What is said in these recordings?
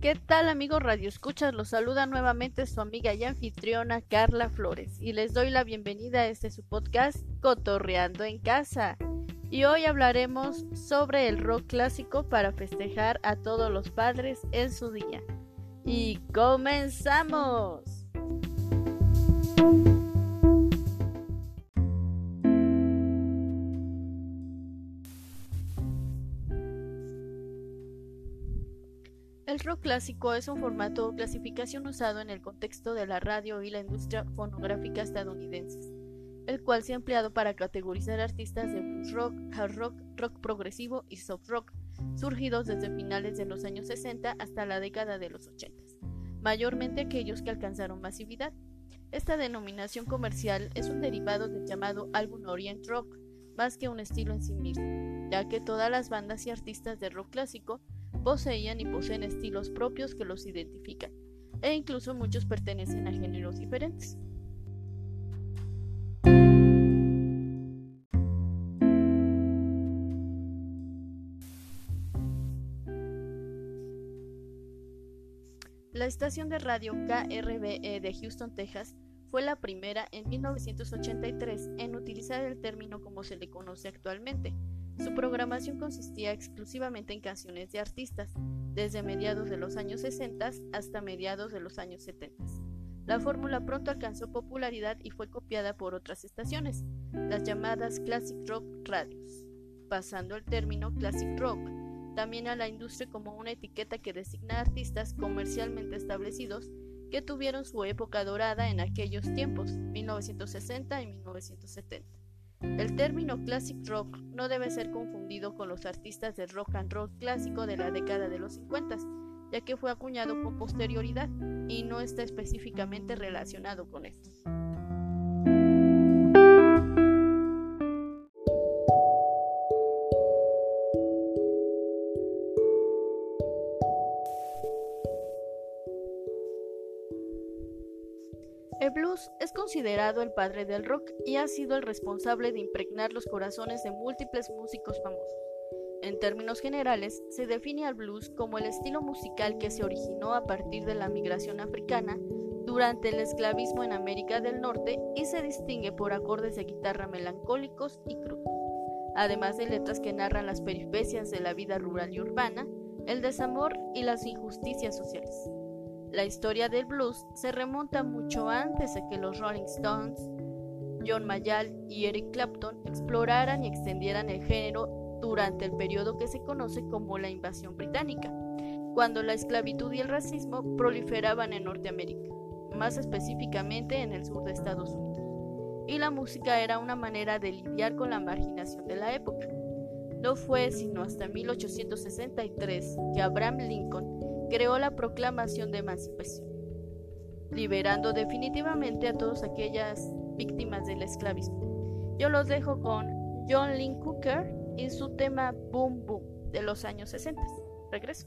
¿Qué tal amigos Radio Escuchas? Los saluda nuevamente su amiga y anfitriona Carla Flores y les doy la bienvenida a este su podcast Cotorreando en Casa. Y hoy hablaremos sobre el rock clásico para festejar a todos los padres en su día. Y comenzamos. Clásico es un formato o clasificación usado en el contexto de la radio y la industria fonográfica estadounidenses, el cual se ha empleado para categorizar artistas de blues rock, hard rock, rock progresivo y soft rock, surgidos desde finales de los años 60 hasta la década de los 80, mayormente aquellos que alcanzaron masividad. Esta denominación comercial es un derivado del llamado álbum Orient Rock, más que un estilo en sí mismo, ya que todas las bandas y artistas de rock clásico poseían y poseen estilos propios que los identifican, e incluso muchos pertenecen a géneros diferentes. La estación de radio KRBE de Houston, Texas, fue la primera en 1983 en utilizar el término como se le conoce actualmente, su programación consistía exclusivamente en canciones de artistas, desde mediados de los años 60 hasta mediados de los años 70. La fórmula pronto alcanzó popularidad y fue copiada por otras estaciones, las llamadas Classic Rock Radios, pasando el término Classic Rock también a la industria como una etiqueta que designa artistas comercialmente establecidos que tuvieron su época dorada en aquellos tiempos, 1960 y 1970. El término classic rock no debe ser confundido con los artistas de rock and roll clásico de la década de los 50, ya que fue acuñado con posterioridad y no está específicamente relacionado con estos. El padre del rock y ha sido el responsable de impregnar los corazones de múltiples músicos famosos. En términos generales, se define al blues como el estilo musical que se originó a partir de la migración africana durante el esclavismo en América del Norte y se distingue por acordes de guitarra melancólicos y crudos, además de letras que narran las peripecias de la vida rural y urbana, el desamor y las injusticias sociales. La historia del blues se remonta mucho antes de que los Rolling Stones, John Mayall y Eric Clapton exploraran y extendieran el género durante el periodo que se conoce como la invasión británica, cuando la esclavitud y el racismo proliferaban en Norteamérica, más específicamente en el sur de Estados Unidos, y la música era una manera de lidiar con la marginación de la época. No fue sino hasta 1863 que Abraham Lincoln creó la Proclamación de Emancipación, liberando definitivamente a todas aquellas víctimas del esclavismo. Yo los dejo con John Lynn Cooker y su tema Boom Boom de los años 60. Regreso.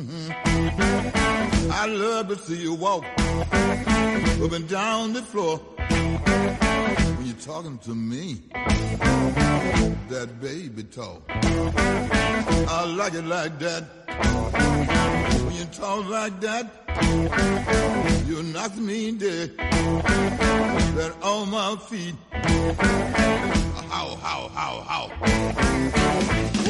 I love to see you walk up and down the floor when you're talking to me. That baby talk. I like it like that. When you talk like that, you knock me dead. That on my feet. How, how, how, how.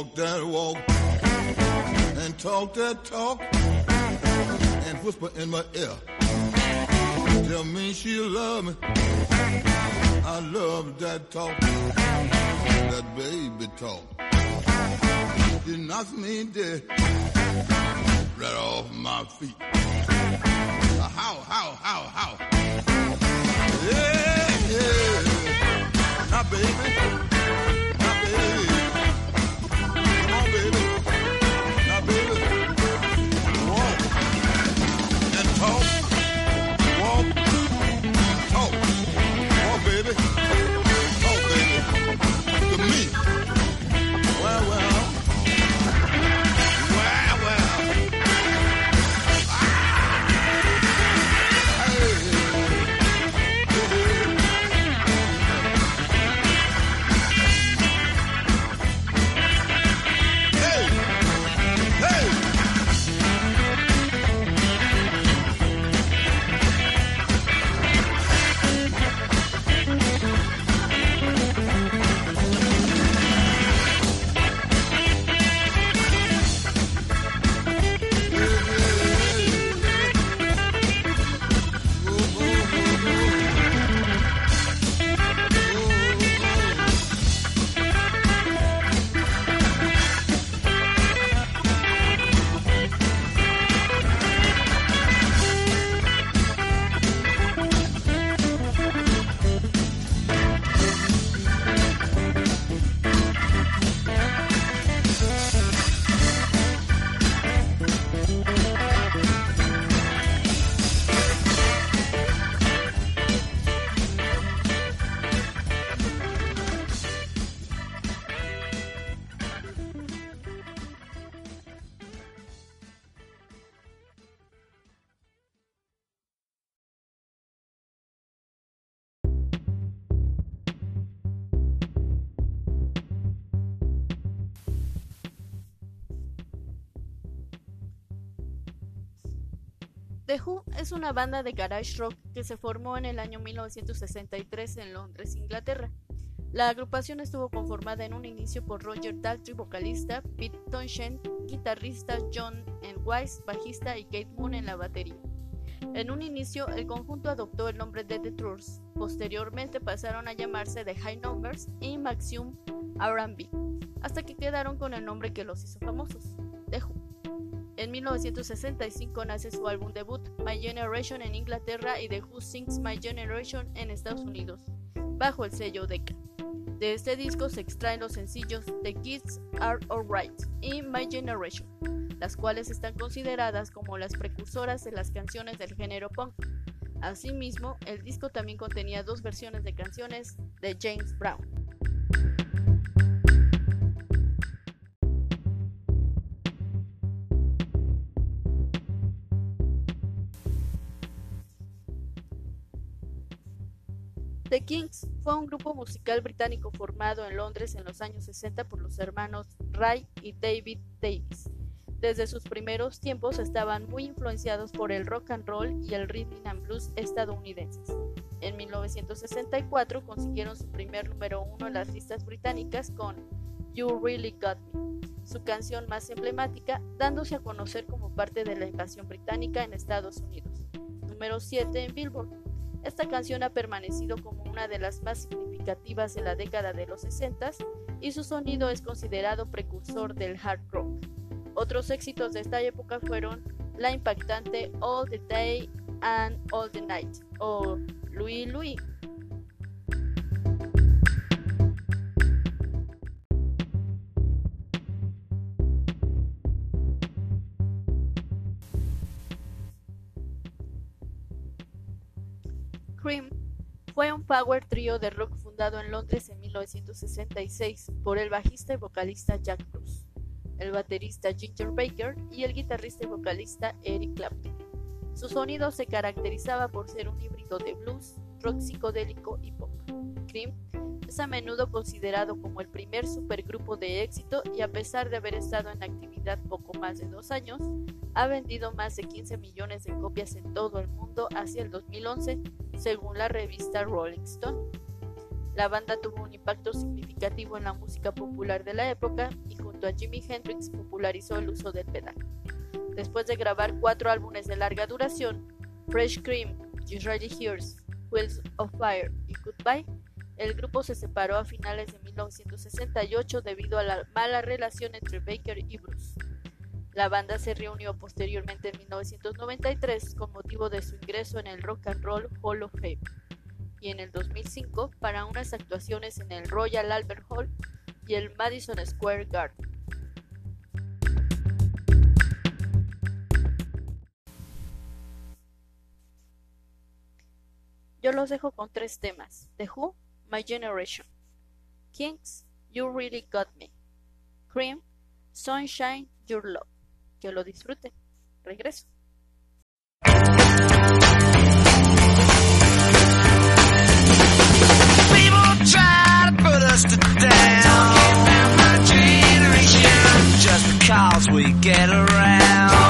Walk that walk and talk that talk and whisper in my ear. Tell me she love me. I love that talk, that baby talk. It knocks me dead right off my feet. How, how, how, how? Yeah, yeah. Now, baby. The Who es una banda de garage rock que se formó en el año 1963 en Londres, Inglaterra. La agrupación estuvo conformada en un inicio por Roger Daltrey, vocalista, Pete Townshend, guitarrista, John N. Bajista y Kate Moon en la batería. En un inicio, el conjunto adoptó el nombre de The Tours. Posteriormente pasaron a llamarse The High Numbers y Maximum R&B, hasta que quedaron con el nombre que los hizo famosos. En 1965 nace su álbum debut, My Generation en Inglaterra y The Who Sings My Generation en Estados Unidos, bajo el sello Decca. De este disco se extraen los sencillos The Kids Are Alright y My Generation, las cuales están consideradas como las precursoras de las canciones del género punk. Asimismo, el disco también contenía dos versiones de canciones de James Brown. Kings fue un grupo musical británico formado en Londres en los años 60 por los hermanos Ray y David Davis. Desde sus primeros tiempos estaban muy influenciados por el rock and roll y el rhythm and blues estadounidenses. En 1964 consiguieron su primer número uno en las listas británicas con You Really Got Me, su canción más emblemática, dándose a conocer como parte de la invasión británica en Estados Unidos. Número 7 en Billboard. Esta canción ha permanecido como una de las más significativas de la década de los 60 y su sonido es considerado precursor del hard rock. Otros éxitos de esta época fueron la impactante All the Day and All the Night o Louis Louis Cream fue un power trio de rock fundado en Londres en 1966 por el bajista y vocalista Jack Bruce, el baterista Ginger Baker y el guitarrista y vocalista Eric Clapton. Su sonido se caracterizaba por ser un híbrido de blues, rock psicodélico y pop. Cream es a menudo considerado como el primer supergrupo de éxito y a pesar de haber estado en actividad poco más de dos años, ha vendido más de 15 millones de copias en todo el mundo hacia el 2011 según la revista Rolling Stone. La banda tuvo un impacto significativo en la música popular de la época y junto a Jimi Hendrix popularizó el uso del pedal. Después de grabar cuatro álbumes de larga duración, Fresh Cream, Ready Hears, Wheels of Fire y Goodbye, el grupo se separó a finales de 1968 debido a la mala relación entre Baker y Bruce. La banda se reunió posteriormente en 1993 con motivo de su ingreso en el Rock and Roll Hall of Fame y en el 2005 para unas actuaciones en el Royal Albert Hall y el Madison Square Garden. Yo los dejo con tres temas: The Who, My Generation, Kings, You Really Got Me, Cream, Sunshine, Your Love. Que lo disfruten. Regreso. Just because we get around.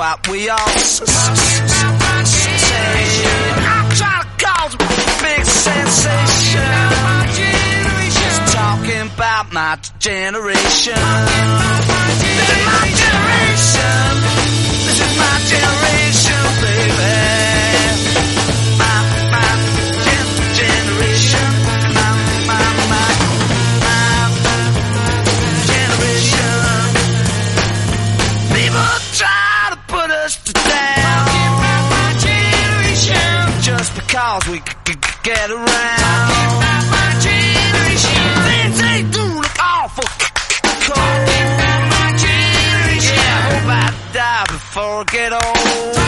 What we all trying to cause a big sensation. Talking about my generation. This is my generation. This is my generation, forget all.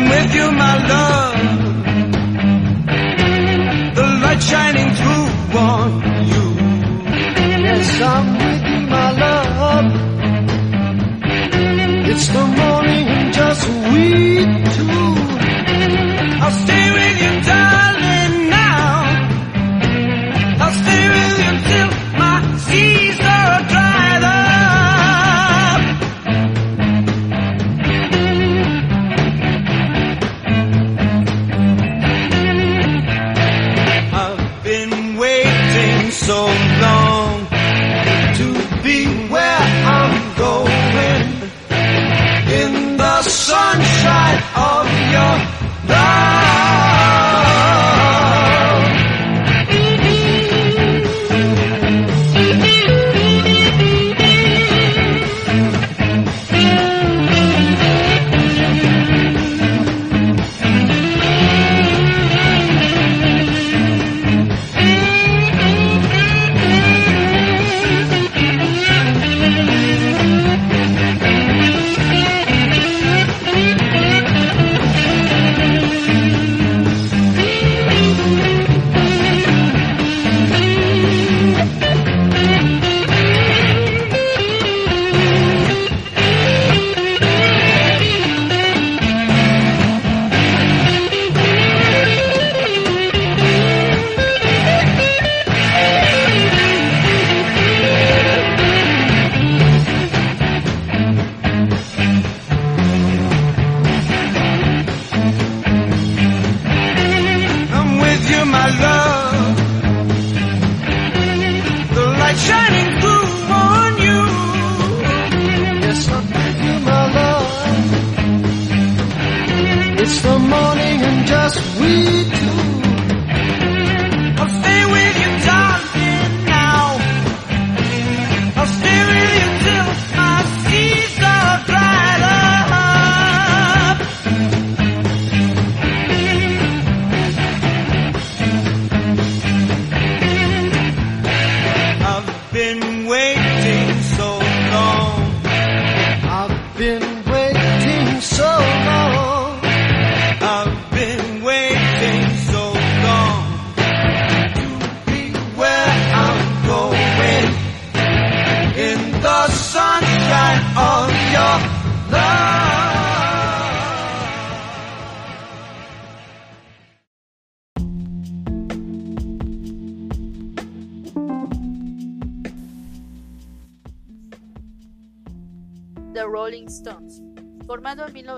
I'm with you, my love. The light shining through on you. Yes, I'm with you, my love. It's the morning just we two. I'll stay with you.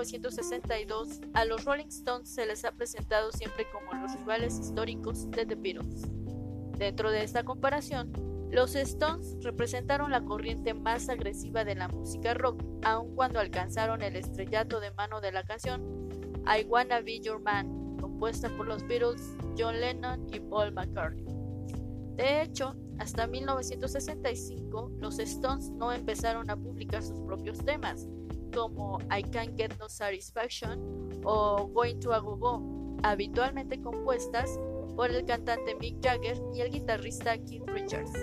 1962, a los Rolling Stones se les ha presentado siempre como los rivales históricos de The Beatles. Dentro de esta comparación, los Stones representaron la corriente más agresiva de la música rock, aun cuando alcanzaron el estrellato de mano de la canción I Wanna Be Your Man, compuesta por los Beatles, John Lennon y Paul McCartney. De hecho, hasta 1965, los Stones no empezaron a publicar sus propios temas, como I Can't Get No Satisfaction o Going to a Go Go, habitualmente compuestas por el cantante Mick Jagger y el guitarrista Keith Richards,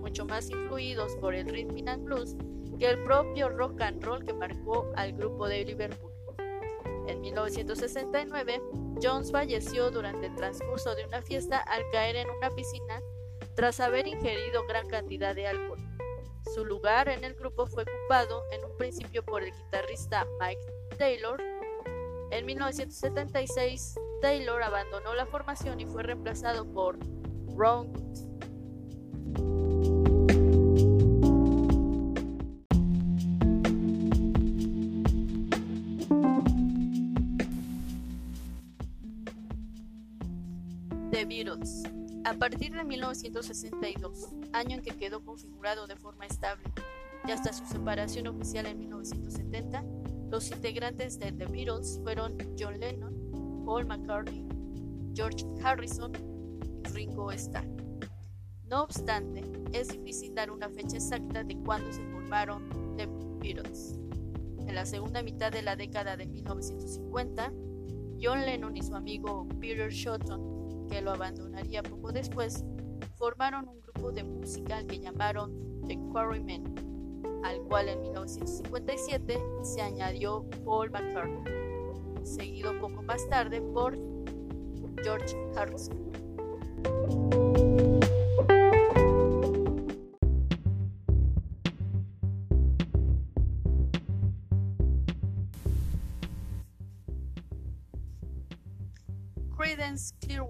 mucho más influidos por el rhythm and blues que el propio rock and roll que marcó al grupo de Liverpool. En 1969, Jones falleció durante el transcurso de una fiesta al caer en una piscina tras haber ingerido gran cantidad de alcohol. Su lugar en el grupo fue ocupado en un principio por el guitarrista Mike Taylor. En 1976, Taylor abandonó la formación y fue reemplazado por Ron A partir de 1962, año en que quedó configurado de forma estable, y hasta su separación oficial en 1970, los integrantes de The Beatles fueron John Lennon, Paul McCartney, George Harrison y Ringo Starr. No obstante, es difícil dar una fecha exacta de cuándo se formaron The Beatles. En la segunda mitad de la década de 1950, John Lennon y su amigo Peter Shotton que lo abandonaría poco después, formaron un grupo de música que llamaron The Quarrymen, al cual en 1957 se añadió Paul McCartney, seguido poco más tarde por George Harrison.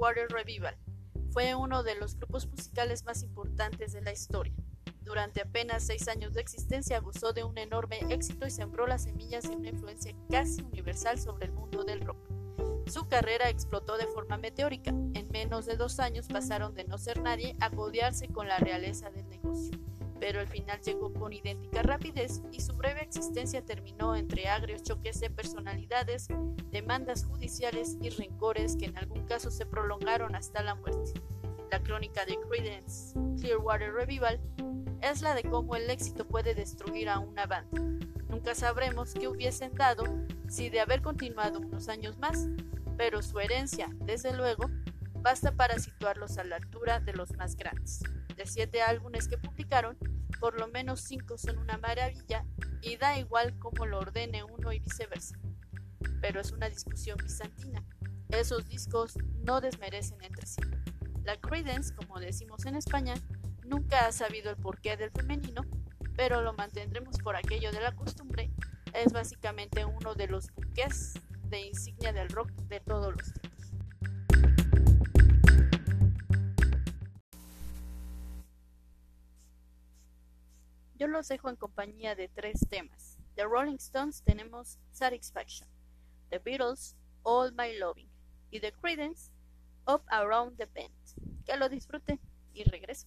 Clearwater Revival fue uno de los grupos musicales más importantes de la historia. Durante apenas seis años de existencia gozó de un enorme éxito y sembró las semillas de una influencia casi universal sobre el mundo del rock. Su carrera explotó de forma meteórica. En menos de dos años pasaron de no ser nadie a codearse con la realeza del negocio pero el final llegó con idéntica rapidez y su breve existencia terminó entre agrios choques de personalidades, demandas judiciales y rencores que en algún caso se prolongaron hasta la muerte. La crónica de Credence Clearwater Revival es la de cómo el éxito puede destruir a una banda. Nunca sabremos qué hubiesen dado si de haber continuado unos años más, pero su herencia, desde luego, basta para situarlos a la altura de los más grandes. De siete álbumes que publicaron, por lo menos cinco son una maravilla y da igual cómo lo ordene uno y viceversa. Pero es una discusión bizantina. Esos discos no desmerecen entre sí. La Credence, como decimos en España, nunca ha sabido el porqué del femenino, pero lo mantendremos por aquello de la costumbre. Es básicamente uno de los buques de insignia del rock de todos los tiempos. Yo los dejo en compañía de tres temas. The Rolling Stones tenemos Satisfaction, The Beatles, All My Loving y The Credence, Up Around the Bend. Que lo disfruten y regreso.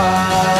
why.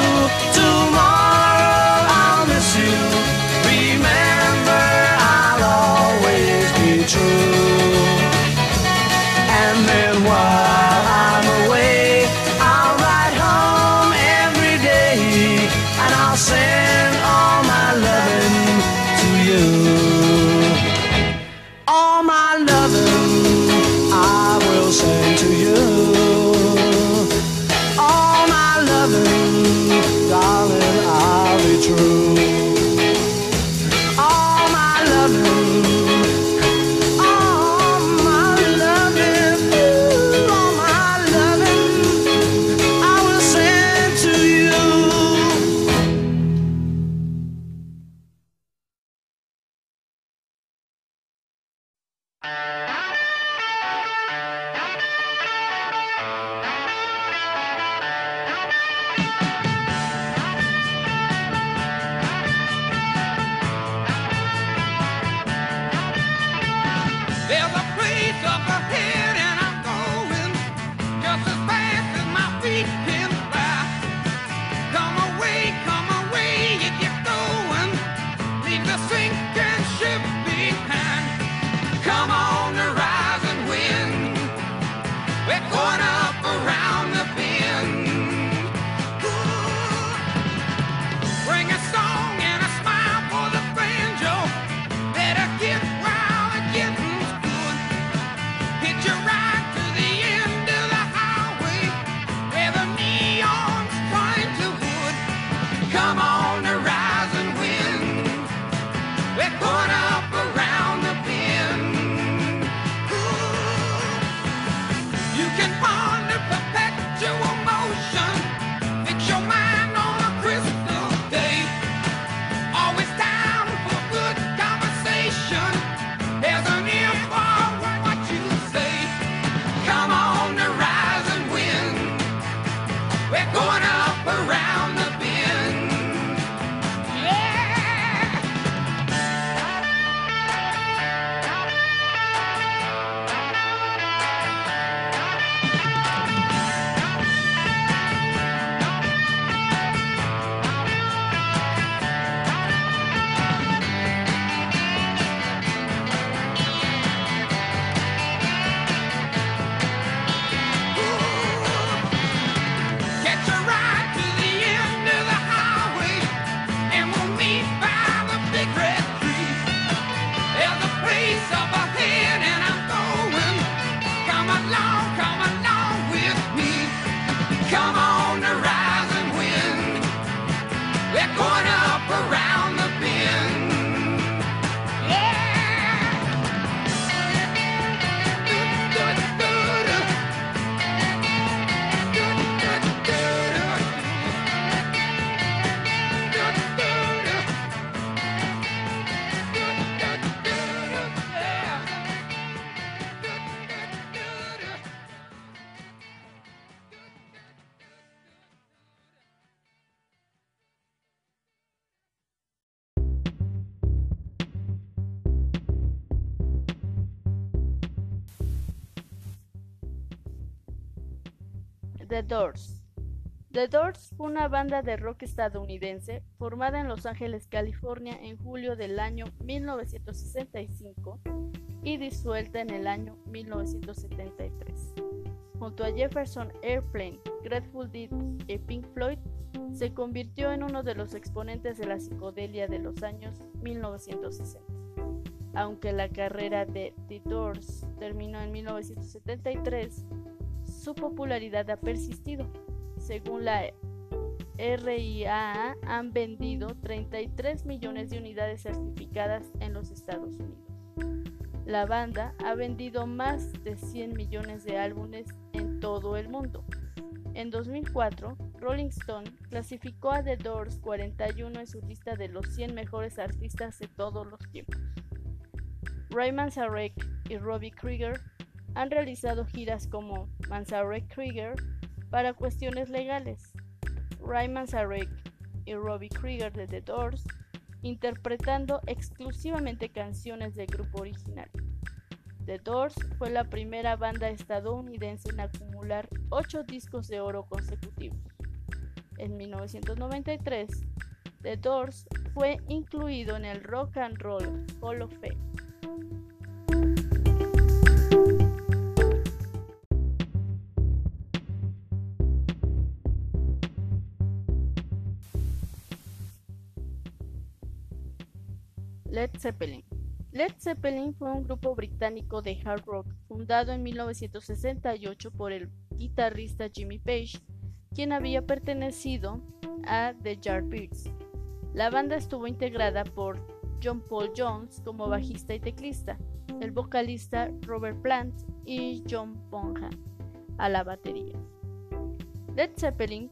The Doors fue una banda de rock estadounidense formada en Los Ángeles, California en julio del año 1965 y disuelta en el año 1973. Junto a Jefferson Airplane, Grateful Dead y Pink Floyd, se convirtió en uno de los exponentes de la psicodelia de los años 1960. Aunque la carrera de The Doors terminó en 1973, su popularidad ha persistido. Según la RIAA, han vendido 33 millones de unidades certificadas en los Estados Unidos. La banda ha vendido más de 100 millones de álbumes en todo el mundo. En 2004, Rolling Stone clasificó a The Doors 41 en su lista de los 100 mejores artistas de todos los tiempos. Ray Manzarek y Robbie Krieger han realizado giras como Manzarek Krieger para cuestiones legales. Ray Manzarek y Robbie Krieger de The Doors interpretando exclusivamente canciones del grupo original. The Doors fue la primera banda estadounidense en acumular 8 discos de oro consecutivos. En 1993, The Doors fue incluido en el Rock and Roll Hall of Fame. Led Zeppelin. Led Zeppelin fue un grupo británico de hard rock fundado en 1968 por el guitarrista Jimmy Page, quien había pertenecido a The Yardbirds. La banda estuvo integrada por John Paul Jones como bajista y teclista, el vocalista Robert Plant y John Bonham a la batería. Led Zeppelin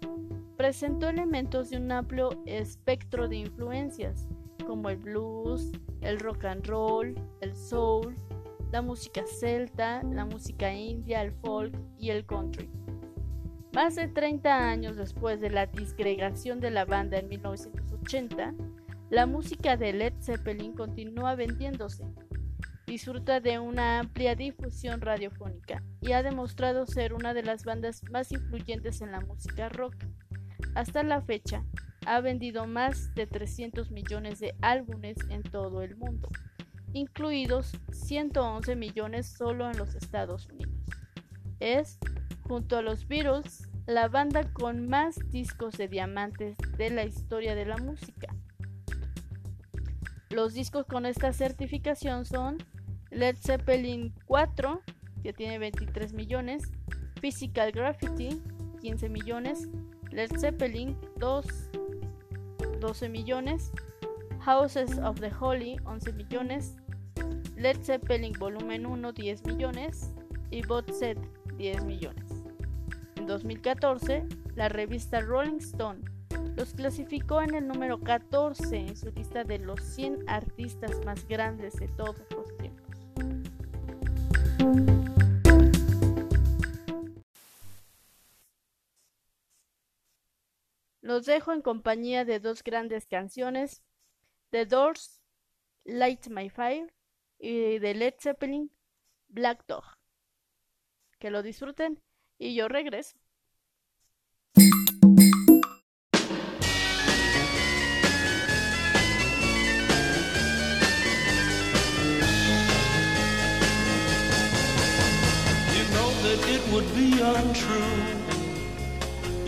presentó elementos de un amplio espectro de influencias, como el blues, el rock and roll, el soul, la música celta, la música india, el folk y el country. Más de 30 años después de la disgregación de la banda en 1980, la música de Led Zeppelin continúa vendiéndose. Disfruta de una amplia difusión radiofónica y ha demostrado ser una de las bandas más influyentes en la música rock. Hasta la fecha, ha vendido más de 300 millones de álbumes en todo el mundo, incluidos 111 millones solo en los Estados Unidos. Es, junto a los Beatles, la banda con más discos de diamantes de la historia de la música. Los discos con esta certificación son Led Zeppelin 4, que tiene 23 millones, Physical Graffiti, 15 millones, Led Zeppelin 2, 12 millones, Houses of the Holy, 11 millones, Led Zeppelin Volumen 1, 10 millones y Bot Set, 10 millones. En 2014, la revista Rolling Stone los clasificó en el número 14 en su lista de los 100 artistas más grandes de todos los tiempos. Los dejo en compañía de dos grandes canciones, The Doors, Light My Fire y de Led Zeppelin, Black Dog. Que lo disfruten y yo regreso. It would be untrue.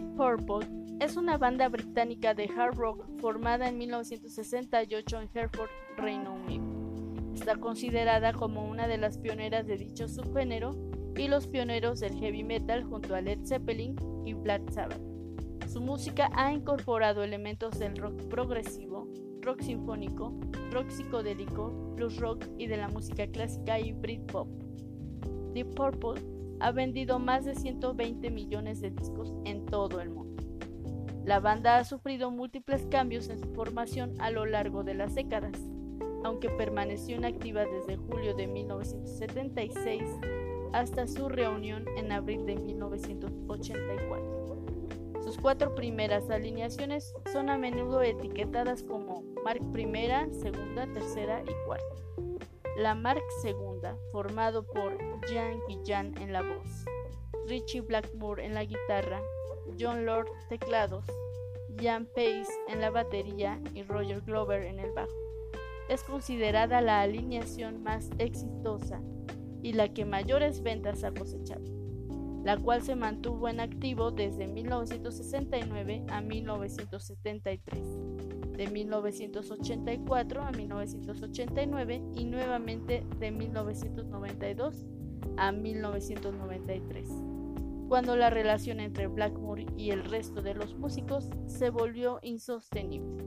Purple es una banda británica de hard rock formada en 1968 en Hereford, Reino Unido. Está considerada como una de las pioneras de dicho subgénero y los pioneros del heavy metal junto a Led Zeppelin y Black Sabbath. Su música ha incorporado elementos del rock progresivo, rock sinfónico, rock psicodélico, blues rock y de la música clásica y Britpop. Deep Purple ha vendido más de 120 millones de discos en todo el mundo. La banda ha sufrido múltiples cambios en su formación a lo largo de las décadas, aunque permaneció inactiva desde julio de 1976 hasta su reunión en abril de 1984. Sus cuatro primeras alineaciones son a menudo etiquetadas como Mark I, segunda, tercera y cuarta. La Mark II, formado por Jan Guillan en la voz, Richie Blackmore en la guitarra, John Lord teclados, Jan Pace en la batería y Roger Glover en el bajo. Es considerada la alineación más exitosa y la que mayores ventas ha cosechado, la cual se mantuvo en activo desde 1969 a 1973, de 1984 a 1989 y nuevamente de 1992 a 1993, cuando la relación entre Blackmore y el resto de los músicos se volvió insostenible.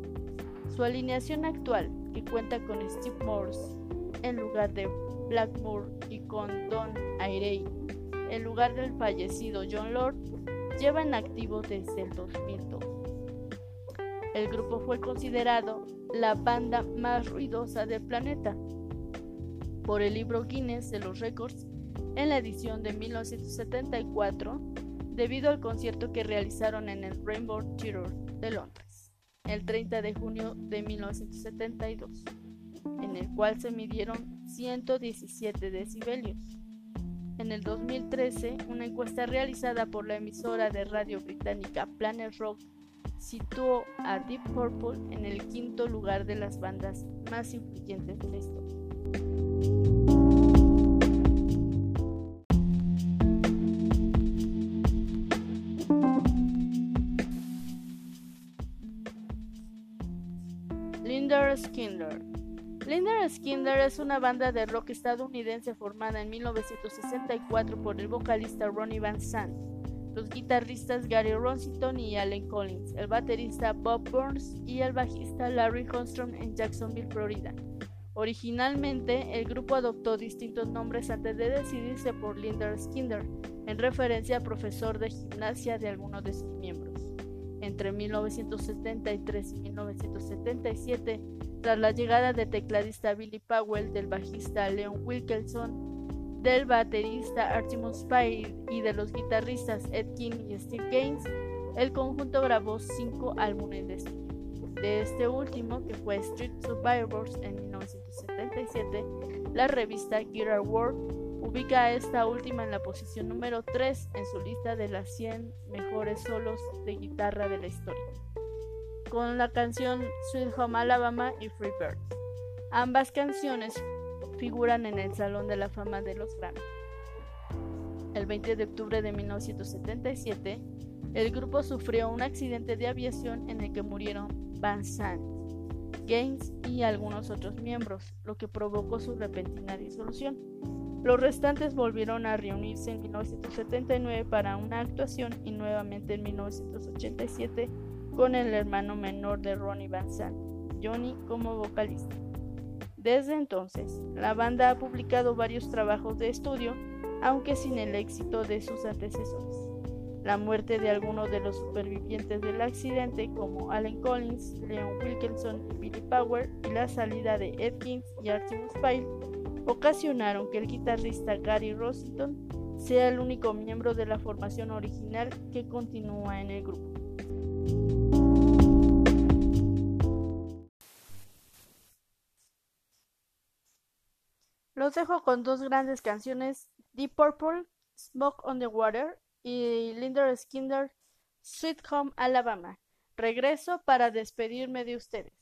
Su alineación actual, que cuenta con Steve Morse en lugar de Blackmore y con Don Airey en lugar del fallecido John Lord, lleva en activo desde el 2002. El grupo fue considerado la banda más ruidosa del planeta por el libro Guinness de los Récords en la edición de 1974 debido al concierto que realizaron en el Rainbow Theatre de Londres el 30 de junio de 1972, en el cual se midieron 117 decibelios. En el 2013, una encuesta realizada por la emisora de radio británica Planet Rock situó a Deep Purple en el quinto lugar de las bandas más influyentes de la historia. Linder Skinner Linder Skinner es una banda de rock estadounidense formada en 1964 por el vocalista Ronnie Van Sant, los guitarristas Gary Rossington y Allen Collins, el baterista Bob Burns y el bajista Larry Holmstrom en Jacksonville, Florida. Originalmente, el grupo adoptó distintos nombres antes de decidirse por Linder Skinner, en referencia al profesor de gimnasia de algunos de sus miembros. Entre 1973 y 1977, tras la llegada del tecladista Billy Powell, del bajista Leon Wilkelson, del baterista Artemus Spire y de los guitarristas Ed King y Steve Gaines, el conjunto grabó cinco álbumes de estudio. De este último, que fue Street Survivors en 1977, la revista Guitar World ubica a esta última en la posición número 3 en su lista de las 100 mejores solos de guitarra de la historia, con la canción Sweet Home Alabama y Free Bird. Ambas canciones figuran en el Salón de la Fama de los Grammy. El 20 de octubre de 1977, el grupo sufrió un accidente de aviación en el que murieron Van Sant, Gaines y algunos otros miembros, lo que provocó su repentina disolución. Los restantes volvieron a reunirse en 1979 para una actuación y nuevamente en 1987 con el hermano menor de Ronnie Van Sant, Johnny, como vocalista. Desde entonces, la banda ha publicado varios trabajos de estudio, aunque sin el éxito de sus antecesores. La muerte de algunos de los supervivientes del accidente, como Allen Collins, Leon Wilkinson y Billy Power, y la salida de Ed Kings y Artemus Pyle, ocasionaron que el guitarrista Gary Rossington sea el único miembro de la formación original que continúa en el grupo. Los dejo con dos grandes canciones, Deep Purple, Smoke on the Water y Linder Skinner, Sweet Home Alabama. Regreso para despedirme de ustedes.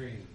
green.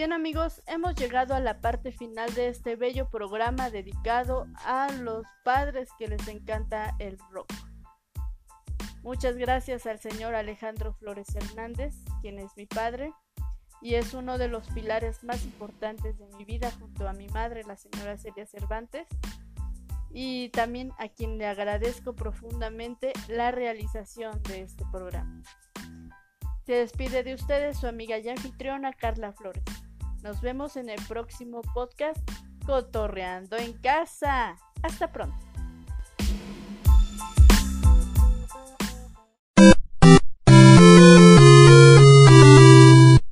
Bien amigos, hemos llegado a la parte final de este bello programa dedicado a los padres que les encanta el rock. Muchas gracias al señor Alejandro Flores Hernández, quien es mi padre y es uno de los pilares más importantes de mi vida junto a mi madre, la señora Celia Cervantes, y también a quien le agradezco profundamente la realización de este programa. Se despide de ustedes su amiga y anfitriona Carla Flores. Nos vemos en el próximo podcast Cotorreando en casa. Hasta pronto.